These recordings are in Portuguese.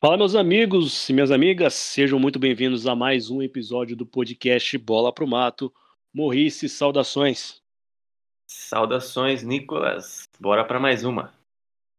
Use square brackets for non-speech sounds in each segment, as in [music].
Fala, meus amigos e minhas amigas, sejam muito bem-vindos a mais um episódio do podcast Bola pro Mato. Morrice, saudações. Saudações, Nicolas. Bora para mais uma.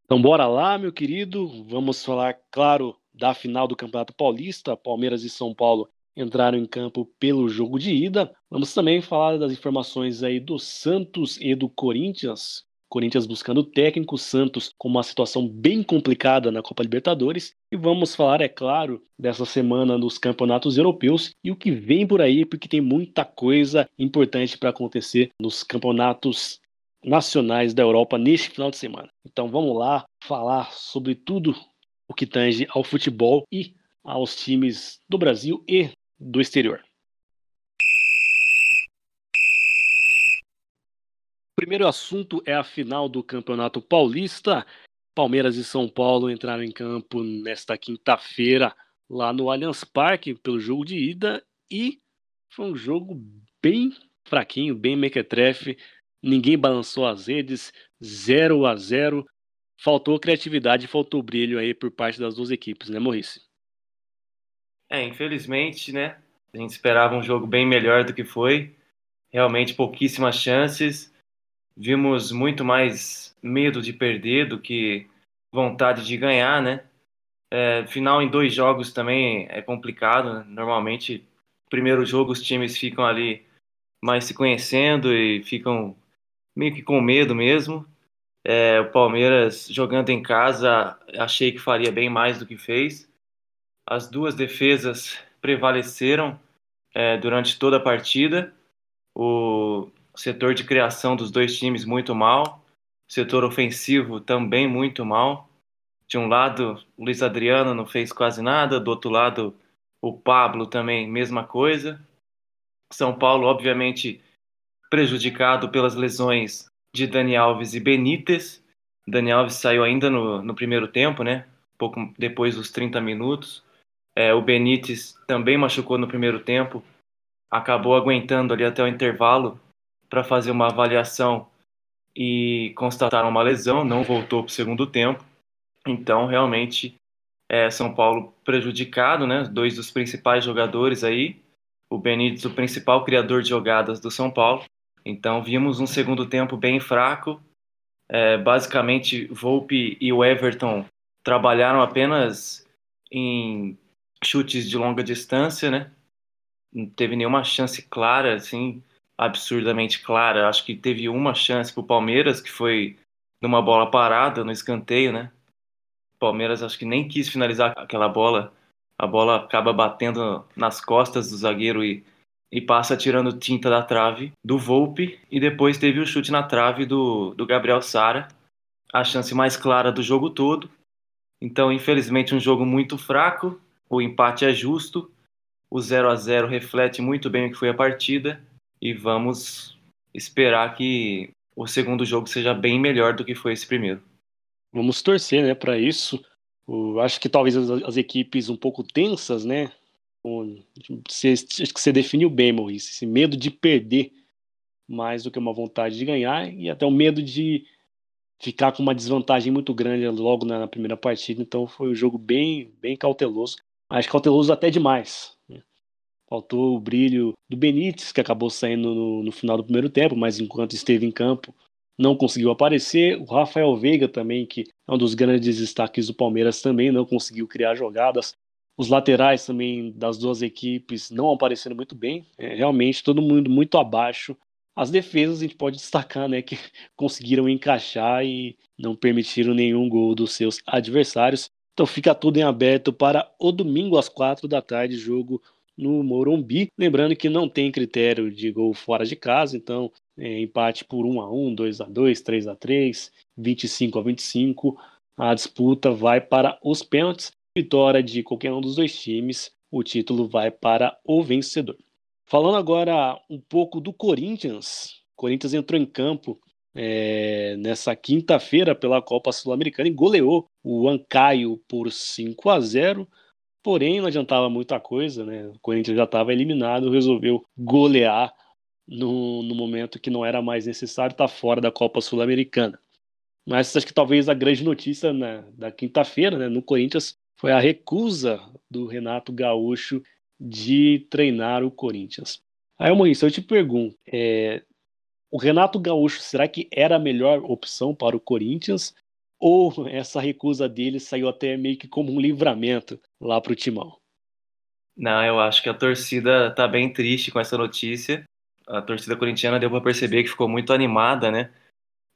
Então, bora lá, meu querido. Vamos falar, claro, da final do Campeonato Paulista. Palmeiras e São Paulo entraram em campo pelo jogo de ida. Vamos também falar das informações aí do Santos e do Corinthians. Corinthians buscando técnico, Santos com uma situação bem complicada na Copa Libertadores. E vamos falar, é claro, dessa semana nos campeonatos europeus e o que vem por aí, porque tem muita coisa importante para acontecer nos campeonatos nacionais da Europa neste final de semana. Então vamos lá falar sobre tudo o que tange ao futebol e aos times do Brasil e do exterior. Primeiro assunto é a final do Campeonato Paulista. Palmeiras e São Paulo entraram em campo nesta quinta-feira lá no Allianz Parque pelo jogo de ida e foi um jogo bem fraquinho, bem mequetrefe. Ninguém balançou as redes, 0 a 0. Faltou criatividade, faltou brilho aí por parte das duas equipes, né, Maurício? É, infelizmente, né? A gente esperava um jogo bem melhor do que foi. Realmente pouquíssimas chances vimos muito mais medo de perder do que vontade de ganhar, né? É, final em dois jogos também é complicado. Né? Normalmente, primeiro jogo os times ficam ali mais se conhecendo e ficam meio que com medo mesmo. É, o Palmeiras jogando em casa, achei que faria bem mais do que fez. As duas defesas prevaleceram é, durante toda a partida. O setor de criação dos dois times muito mal, setor ofensivo também muito mal. De um lado, o Luiz Adriano não fez quase nada, do outro lado, o Pablo também, mesma coisa. São Paulo, obviamente, prejudicado pelas lesões de Dani Alves e Benítez. Dani Alves saiu ainda no, no primeiro tempo, né? Pouco depois dos 30 minutos. É, o Benítez também machucou no primeiro tempo, acabou aguentando ali até o intervalo para fazer uma avaliação e constataram uma lesão, não voltou para o segundo tempo. Então, realmente, é, São Paulo prejudicado, né? Dois dos principais jogadores aí, o Benítez, o principal criador de jogadas do São Paulo. Então, vimos um segundo tempo bem fraco. É, basicamente, Volpe e o Everton trabalharam apenas em chutes de longa distância, né? Não teve nenhuma chance clara, assim, absurdamente clara. Acho que teve uma chance para o Palmeiras, que foi numa bola parada, no escanteio, né? Palmeiras acho que nem quis finalizar aquela bola. A bola acaba batendo nas costas do zagueiro e, e passa tirando tinta da trave do Volpe. E depois teve o chute na trave do, do Gabriel Sara. A chance mais clara do jogo todo. Então, infelizmente, um jogo muito fraco. O empate é justo. O 0 a 0 reflete muito bem o que foi a partida e vamos esperar que o segundo jogo seja bem melhor do que foi esse primeiro. Vamos torcer, né, para isso. Acho que talvez as, as, equipes um pouco tensas, né? Acho que você definiu bem, Maurício, esse medo de perder mais do que uma vontade de ganhar e até o medo de ficar com uma desvantagem muito grande logo na, na primeira partida. Então foi um jogo bem, bem cauteloso. Acho cauteloso até demais. Faltou o brilho do Benítez, que acabou saindo no, no, final do primeiro tempo, mas enquanto esteve em campo não conseguiu aparecer. O Rafael Veiga também, que é um dos grandes destaques do Palmeiras, também não conseguiu criar jogadas. Os laterais também das duas equipes não apareceram muito bem. É, realmente todo mundo muito abaixo. As defesas a gente pode destacar, né, que [laughs] conseguiram encaixar e não permitiram nenhum gol dos seus adversários. Então fica tudo em aberto para o domingo às quatro da tarde, jogo no Morumbi. Lembrando que não tem critério de gol fora de casa, então é, empate por 1 a 1 2 a 2 3 a 3 25 a 25 a disputa vai para os pênaltis. Vitória de qualquer um dos dois times, o título vai para o vencedor. Falando agora um pouco do Corinthians. O Corinthians entrou em campo é, nessa quinta-feira pela Copa Sul-Americana e goleou o Ancaio por 5 a 0. Porém, não adiantava muita coisa, né? O Corinthians já estava eliminado, resolveu golear no, no momento que não era mais necessário estar tá fora da Copa Sul-Americana. Mas acho que talvez a grande notícia né, da quinta-feira né, no Corinthians foi a recusa do Renato Gaúcho de treinar o Corinthians. Aí, Maurício, eu te pergunto, é, o Renato Gaúcho, será que era a melhor opção para o Corinthians? Ou essa recusa dele saiu até meio que como um livramento lá para o Timão? Não, eu acho que a torcida tá bem triste com essa notícia. A torcida corintiana deu para perceber que ficou muito animada, né,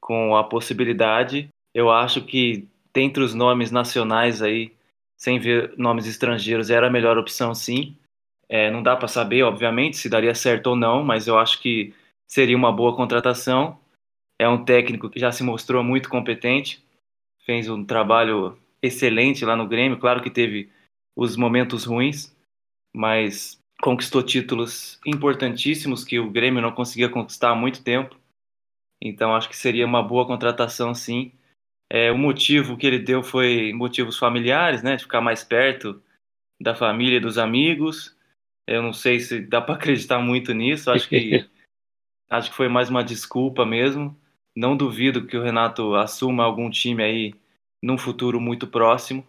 com a possibilidade. Eu acho que dentre os nomes nacionais aí, sem ver nomes estrangeiros, era a melhor opção, sim. É, não dá para saber, obviamente, se daria certo ou não, mas eu acho que seria uma boa contratação. É um técnico que já se mostrou muito competente, fez um trabalho excelente lá no Grêmio. Claro que teve os momentos ruins, mas conquistou títulos importantíssimos que o Grêmio não conseguia conquistar há muito tempo. Então acho que seria uma boa contratação, sim. É, o motivo que ele deu foi motivos familiares, né, de ficar mais perto da família e dos amigos. Eu não sei se dá para [laughs] acreditar muito nisso. Acho que [laughs] Acho que foi mais uma desculpa mesmo. Não duvido que o Renato assuma algum time aí num futuro muito próximo.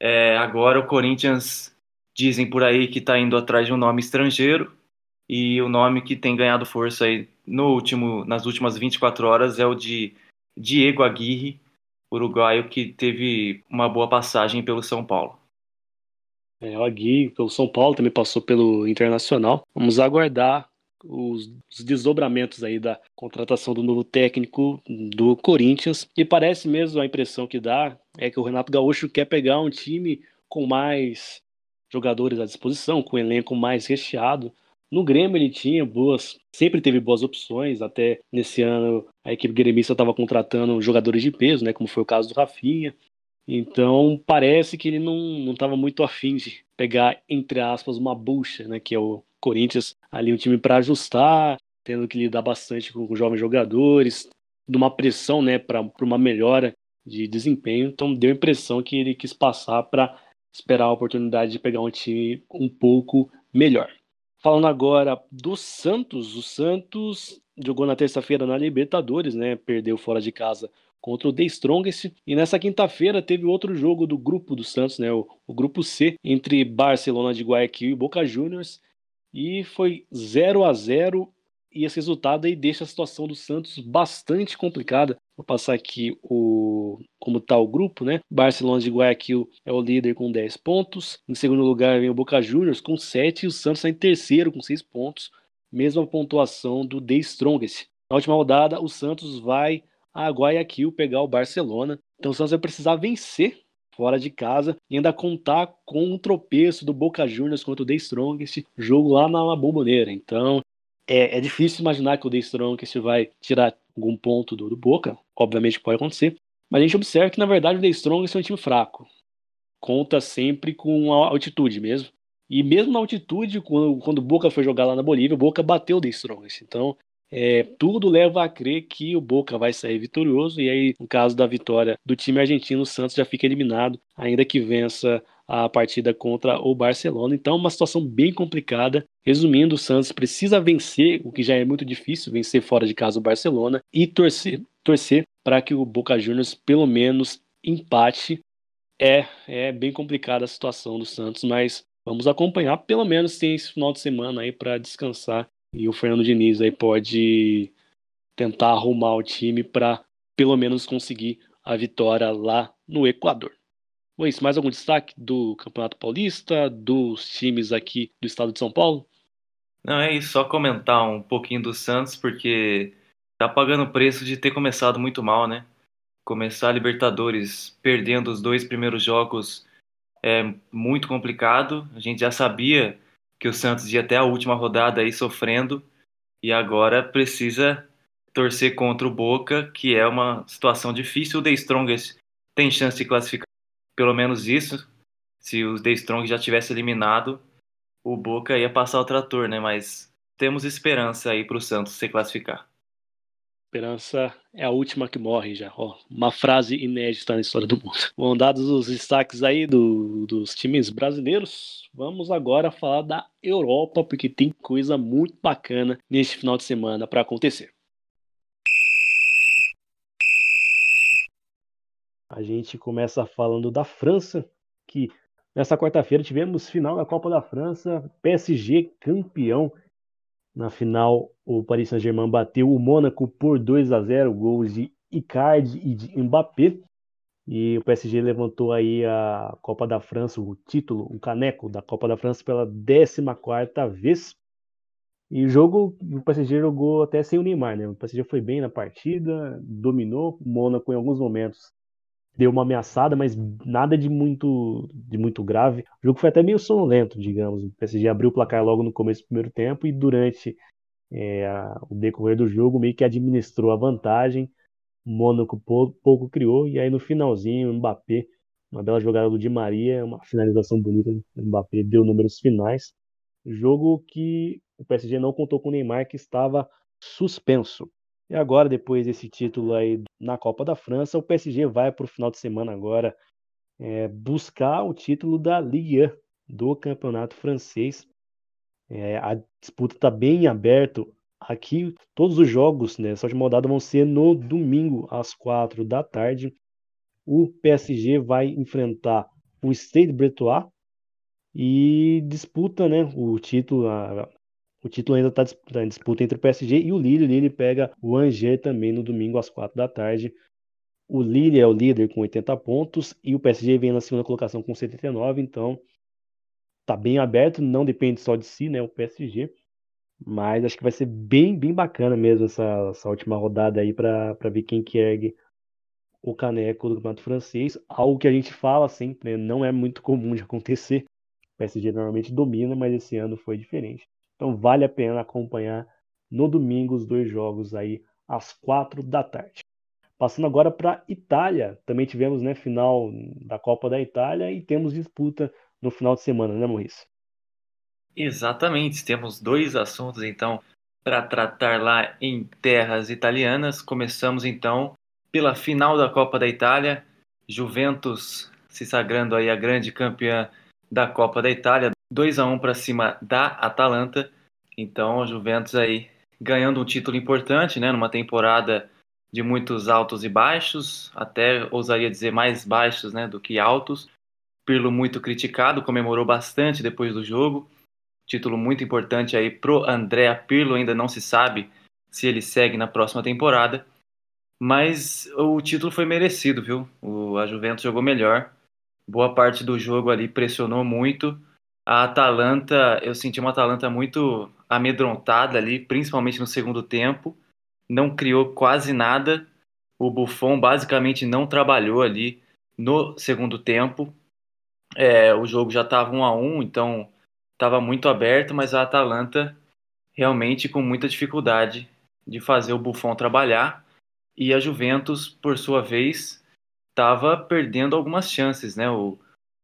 É, agora o Corinthians dizem por aí que está indo atrás de um nome estrangeiro e o nome que tem ganhado força aí no último, nas últimas 24 horas é o de Diego Aguirre, uruguaio que teve uma boa passagem pelo São Paulo. É, o Aguirre pelo São Paulo também passou pelo Internacional. Vamos aguardar os, os desdobramentos aí da contratação do novo técnico do Corinthians. E parece mesmo a impressão que dá é que o Renato Gaúcho quer pegar um time com mais jogadores à disposição, com um elenco mais recheado. No Grêmio ele tinha boas, sempre teve boas opções, até nesse ano a equipe gremista estava contratando jogadores de peso, né, como foi o caso do Rafinha. Então parece que ele não estava muito afim de pegar, entre aspas, uma bucha, né, que é o Corinthians ali um time para ajustar, tendo que lidar bastante com, com jovens jogadores, de uma pressão, né, para uma melhora de desempenho. Então deu a impressão que ele quis passar para esperar a oportunidade de pegar um time um pouco melhor. Falando agora do Santos, o Santos jogou na terça-feira na Libertadores, né? Perdeu fora de casa contra o The Strongest. E nessa quinta-feira teve outro jogo do grupo do Santos, né? O, o grupo C, entre Barcelona de Guayaquil e Boca Juniors e foi 0 a 0 e esse resultado aí deixa a situação do Santos bastante complicada. Vou passar aqui o como está o grupo, né? Barcelona de Guayaquil é o líder com 10 pontos. Em segundo lugar vem o Boca Juniors com 7 e o Santos está em terceiro com 6 pontos. Mesma pontuação do The Strongest. Na última rodada, o Santos vai a Guayaquil pegar o Barcelona. Então o Santos vai precisar vencer fora de casa e ainda contar com um tropeço do Boca Juniors contra o The Strongest, jogo lá na Bomboneira. Então é, é, difícil imaginar que o The Strongest vai tirar algum ponto do, do, Boca, obviamente pode acontecer, mas a gente observa que na verdade o The Strongest é um time fraco, conta sempre com a altitude mesmo. E mesmo na altitude, quando, quando o Boca foi jogar lá na Bolívia, o Boca bateu o The Strongest. Então, é, tudo leva a crer que o Boca vai sair vitorioso, e aí, no caso da vitória do time argentino, o Santos já fica eliminado, ainda que vença a partida contra o Barcelona. Então, uma situação bem complicada. Resumindo, o Santos precisa vencer, o que já é muito difícil, vencer fora de casa o Barcelona e torcer, torcer para que o Boca Juniors pelo menos empate. É, é bem complicada a situação do Santos, mas vamos acompanhar. Pelo menos tem esse final de semana aí para descansar e o Fernando Diniz aí pode tentar arrumar o time para pelo menos conseguir a vitória lá no Equador. Luiz, mais algum destaque do Campeonato Paulista, dos times aqui do estado de São Paulo? Não, é isso, só comentar um pouquinho do Santos, porque tá pagando o preço de ter começado muito mal, né? Começar a Libertadores perdendo os dois primeiros jogos é muito complicado. A gente já sabia que o Santos ia até a última rodada aí sofrendo e agora precisa torcer contra o Boca, que é uma situação difícil. O The Strongest tem chance de classificar pelo menos isso. Se o The Strong já tivesse eliminado, o Boca ia passar o trator, né? Mas temos esperança aí para o Santos se classificar. Esperança é a última que morre já. Ó, uma frase inédita na história do mundo. Bom, dados os destaques aí do, dos times brasileiros, vamos agora falar da Europa, porque tem coisa muito bacana neste final de semana para acontecer. A gente começa falando da França, que nessa quarta-feira tivemos final da Copa da França, PSG campeão. Na final, o Paris Saint-Germain bateu o Mônaco por 2 a 0, gols de Icardi e de Mbappé. E o PSG levantou aí a Copa da França, o título, o caneco da Copa da França pela 14ª vez. E o jogo, o PSG jogou até sem o Neymar, né? O PSG foi bem na partida, dominou, o Mônaco em alguns momentos deu uma ameaçada, mas nada de muito de muito grave. O jogo foi até meio sonolento, digamos. O PSG abriu o placar logo no começo do primeiro tempo e durante é, o decorrer do jogo meio que administrou a vantagem. O Mônaco pouco criou e aí no finalzinho o Mbappé, uma bela jogada do Di Maria, uma finalização bonita, Mbappé deu números finais. Jogo que o PSG não contou com o Neymar que estava suspenso. E agora, depois desse título aí na Copa da França, o PSG vai para o final de semana agora é, buscar o título da Ligue 1 do Campeonato Francês. É, a disputa está bem aberta. Aqui, todos os jogos né, de rodada vão ser no domingo, às quatro da tarde. O PSG vai enfrentar o Stade Bretois e disputa né, o título, a, o título ainda está tá em disputa entre o PSG e o Lille. O Lille pega o Angers também no domingo às quatro da tarde. O Lille é o líder com 80 pontos e o PSG vem na segunda colocação com 79, então tá bem aberto, não depende só de si, né, o PSG. Mas acho que vai ser bem, bem bacana mesmo essa, essa última rodada aí para ver quem que ergue o caneco do Campeonato Francês. Algo que a gente fala sempre, né, não é muito comum de acontecer. O PSG normalmente domina, mas esse ano foi diferente. Então vale a pena acompanhar no domingo os dois jogos aí às quatro da tarde. Passando agora para Itália, também tivemos né, final da Copa da Itália e temos disputa no final de semana, né, Maurício? Exatamente, temos dois assuntos então para tratar lá em terras italianas. Começamos então pela final da Copa da Itália, Juventus se sagrando aí a grande campeã da Copa da Itália, 2 a 1 para cima da Atalanta. Então, a Juventus aí ganhando um título importante, né, numa temporada de muitos altos e baixos, até ousaria dizer mais baixos, né, do que altos. Pirlo muito criticado, comemorou bastante depois do jogo. Título muito importante aí pro Andrea Pirlo, ainda não se sabe se ele segue na próxima temporada. Mas o título foi merecido, viu? O, a Juventus jogou melhor. Boa parte do jogo ali pressionou muito a Atalanta, eu senti uma Atalanta muito amedrontada ali, principalmente no segundo tempo. Não criou quase nada. O Buffon basicamente não trabalhou ali no segundo tempo. É, o jogo já estava um a um, então estava muito aberto, mas a Atalanta realmente com muita dificuldade de fazer o Buffon trabalhar. E a Juventus, por sua vez, estava perdendo algumas chances, né? O,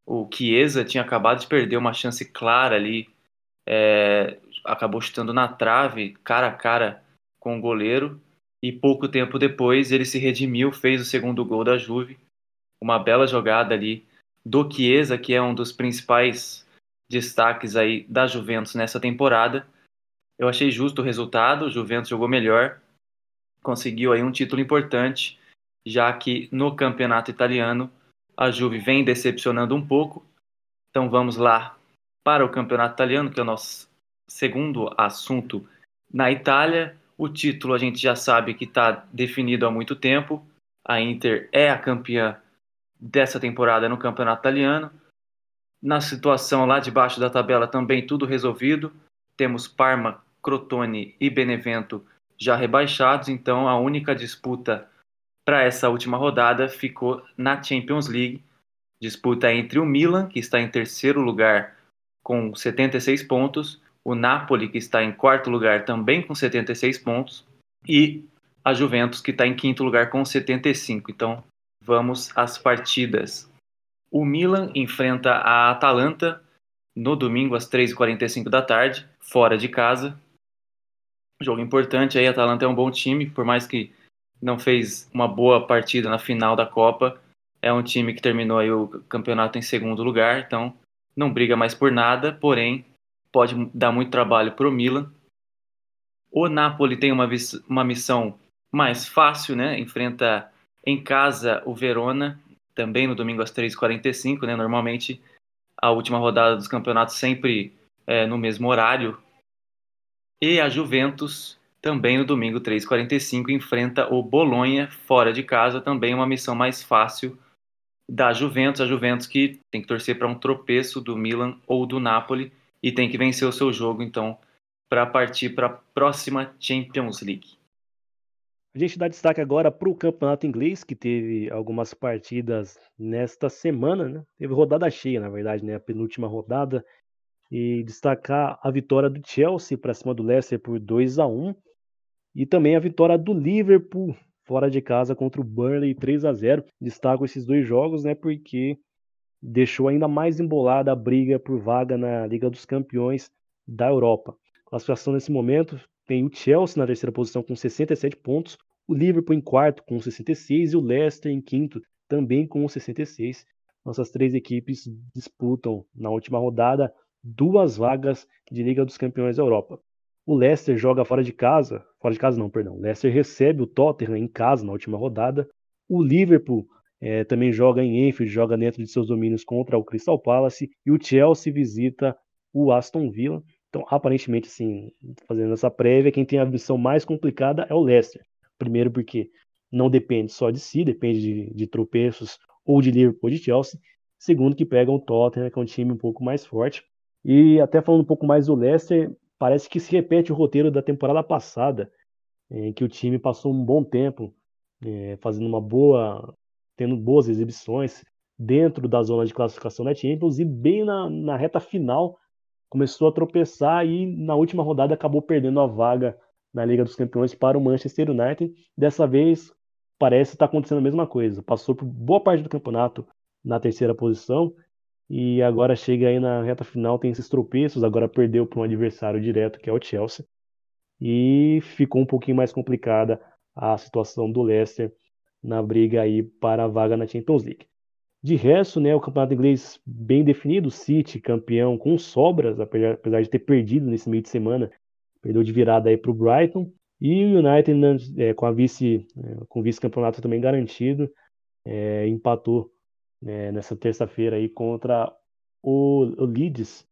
o Chiesa tinha acabado de perder uma chance clara ali, é, acabou chutando na trave, cara a cara com o goleiro, e pouco tempo depois ele se redimiu, fez o segundo gol da Juve, uma bela jogada ali do Chiesa, que é um dos principais destaques aí da Juventus nessa temporada. Eu achei justo o resultado, o Juventus jogou melhor, conseguiu aí um título importante, já que no campeonato italiano a Juve vem decepcionando um pouco. Então vamos lá para o campeonato italiano, que é o nosso segundo assunto na Itália. O título a gente já sabe que está definido há muito tempo. A Inter é a campeã dessa temporada no campeonato italiano. Na situação lá debaixo da tabela também tudo resolvido. Temos Parma, Crotone e Benevento já rebaixados, então a única disputa para essa última rodada ficou na Champions League. Disputa entre o Milan, que está em terceiro lugar com 76 pontos, o Napoli, que está em quarto lugar também com 76 pontos, e a Juventus, que está em quinto lugar com 75. Então, vamos às partidas. O Milan enfrenta a Atalanta no domingo às 3h45 da tarde, fora de casa. Jogo importante aí, a Atalanta é um bom time, por mais que não fez uma boa partida na final da Copa. É um time que terminou aí o campeonato em segundo lugar, então não briga mais por nada, porém pode dar muito trabalho para o Milan. O Napoli tem uma, uma missão mais fácil, né? Enfrenta em casa o Verona também no domingo às 3h45, né? Normalmente a última rodada dos campeonatos sempre é, no mesmo horário. E a Juventus, também no domingo 3h45, enfrenta o Bolonha fora de casa, também uma missão mais fácil da Juventus. A Juventus que tem que torcer para um tropeço do Milan ou do Napoli e tem que vencer o seu jogo, então, para partir para a próxima Champions League. A gente dá destaque agora para o campeonato inglês, que teve algumas partidas nesta semana, né? Teve rodada cheia, na verdade, né? A penúltima rodada. E destacar a vitória do Chelsea para cima do Leicester por 2 a 1 e também a vitória do Liverpool fora de casa contra o Burnley 3 a 0. Destaco esses dois jogos, né? Porque deixou ainda mais embolada a briga por vaga na Liga dos Campeões da Europa. Classificação nesse momento tem o Chelsea na terceira posição com 67 pontos, o Liverpool em quarto com 66 e o Leicester em quinto também com 66. Nossas três equipes disputam na última rodada duas vagas de Liga dos Campeões da Europa. O Leicester joga fora de casa, fora de casa não, perdão. O Leicester recebe o Tottenham em casa na última rodada. O Liverpool é, também joga em Enfield, joga dentro de seus domínios contra o Crystal Palace e o Chelsea visita o Aston Villa. Então, aparentemente, assim, fazendo essa prévia, quem tem a missão mais complicada é o Leicester. Primeiro, porque não depende só de si, depende de, de tropeços ou de Liverpool ou de Chelsea. Segundo, que pega o Tottenham, que é um time um pouco mais forte. E até falando um pouco mais do Leicester, parece que se repete o roteiro da temporada passada, em que o time passou um bom tempo é, fazendo uma boa, tendo boas exibições dentro da zona de classificação da Champions e bem na, na reta final começou a tropeçar e na última rodada acabou perdendo a vaga na Liga dos Campeões para o Manchester United. Dessa vez parece estar acontecendo a mesma coisa. Passou por boa parte do campeonato na terceira posição e agora chega aí na reta final, tem esses tropeços, agora perdeu para um adversário direto que é o Chelsea. E ficou um pouquinho mais complicada a situação do Leicester na briga aí para a vaga na Champions League. De resto, né, o campeonato inglês bem definido, City campeão com sobras, apesar de ter perdido nesse meio de semana, perdeu de virada aí para o Brighton, e o United né, é, com a vice, é, com vice-campeonato também garantido, é, empatou né, nessa terça-feira aí contra o, o, Leeds,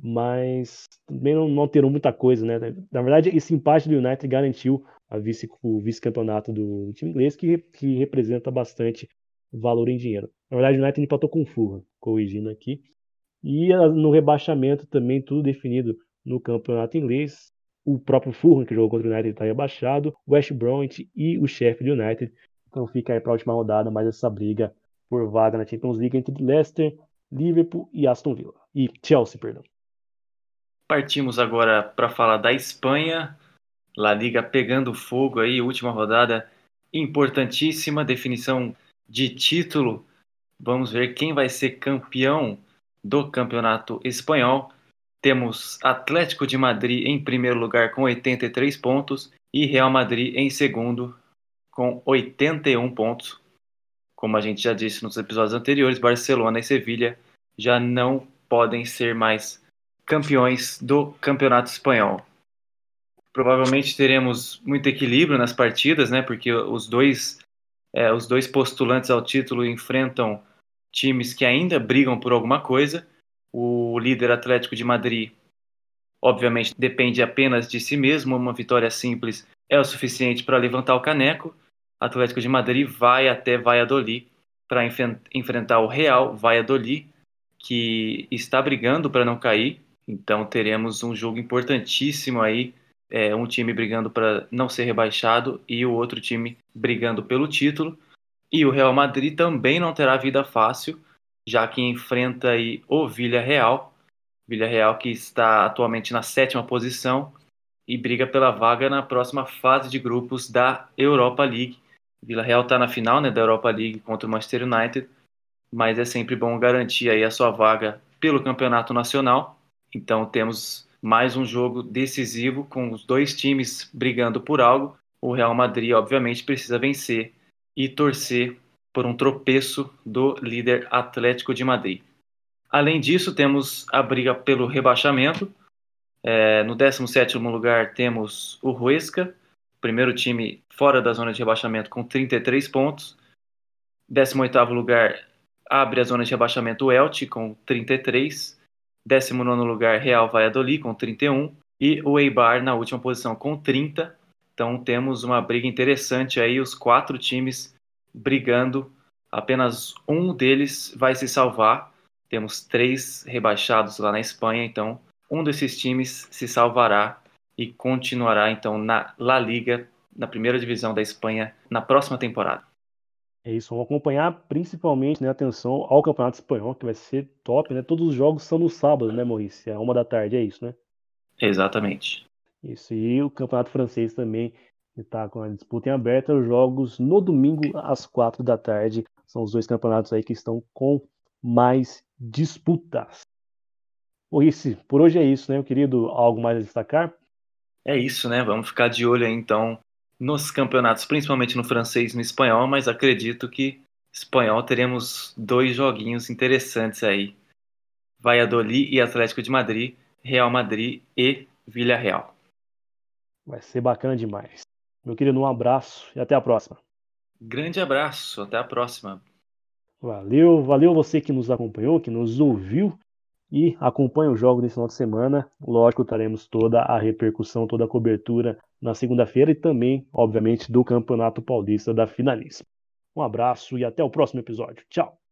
mas também não, não alterou muita coisa, né? Na verdade, esse empate do United garantiu a vice, o vice-campeonato do time inglês, que, que representa bastante valor em dinheiro. Na verdade, o United empatou com o Fulham, corrigindo aqui. E no rebaixamento também tudo definido no campeonato inglês. O próprio Fulham, que jogou contra o United, está rebaixado. O West Bromwich e o Sheffield United. Então fica aí para a última rodada mais essa briga por vaga na Champions League entre Leicester, Liverpool e Aston Villa. E Chelsea, perdão. Partimos agora para falar da Espanha. La Liga pegando fogo aí, última rodada importantíssima, definição de título. Vamos ver quem vai ser campeão do campeonato espanhol. Temos Atlético de Madrid em primeiro lugar com 83 pontos e Real Madrid em segundo com 81 pontos. Como a gente já disse nos episódios anteriores, Barcelona e Sevilha já não podem ser mais campeões do campeonato espanhol. Provavelmente teremos muito equilíbrio nas partidas, né? Porque os dois é, os dois postulantes ao título enfrentam times que ainda brigam por alguma coisa. O líder Atlético de Madrid, obviamente, depende apenas de si mesmo. Uma vitória simples é o suficiente para levantar o caneco. Atlético de Madrid vai até Valladolid para enfrentar o Real Valladolid, que está brigando para não cair. Então teremos um jogo importantíssimo aí é, um time brigando para não ser rebaixado e o outro time brigando pelo título. E o Real Madrid também não terá vida fácil, já que enfrenta aí o Villarreal, Villarreal que está atualmente na sétima posição e briga pela vaga na próxima fase de grupos da Europa League. Villarreal está na final né, da Europa League contra o Manchester United, mas é sempre bom garantir aí a sua vaga pelo campeonato nacional. Então temos mais um jogo decisivo com os dois times brigando por algo. O Real Madrid, obviamente, precisa vencer e torcer por um tropeço do líder Atlético de Madrid. Além disso, temos a briga pelo rebaixamento. É, no 17 lugar temos o Huesca, primeiro time fora da zona de rebaixamento com 33 pontos. 18º lugar abre a zona de rebaixamento o Elche com 33. 19 lugar Real Valladolid com 31 e o Eibar na última posição com 30. Então temos uma briga interessante aí, os quatro times brigando. Apenas um deles vai se salvar. Temos três rebaixados lá na Espanha, então um desses times se salvará e continuará então na La Liga, na primeira divisão da Espanha, na próxima temporada. É isso, vamos acompanhar principalmente, né, atenção ao Campeonato Espanhol, que vai ser top, né? Todos os jogos são no sábado, né, Maurício? É uma da tarde, é isso, né? Exatamente. Isso, e o Campeonato Francês também está com a disputa em aberta, os jogos no domingo às quatro da tarde. São os dois campeonatos aí que estão com mais disputas. Maurício, por hoje é isso, né, meu querido? Algo mais a destacar? É isso, né? Vamos ficar de olho aí, então, nos campeonatos, principalmente no francês e no espanhol, mas acredito que espanhol teremos dois joguinhos interessantes aí. Valladolid e Atlético de Madrid, Real Madrid e Villarreal. Vai ser bacana demais. Meu querido, um abraço e até a próxima. Grande abraço, até a próxima. Valeu, valeu você que nos acompanhou, que nos ouviu e acompanha o jogo desse final de semana. Lógico, teremos toda a repercussão, toda a cobertura na segunda-feira e também, obviamente, do Campeonato Paulista da Finalíssima. Um abraço e até o próximo episódio. Tchau!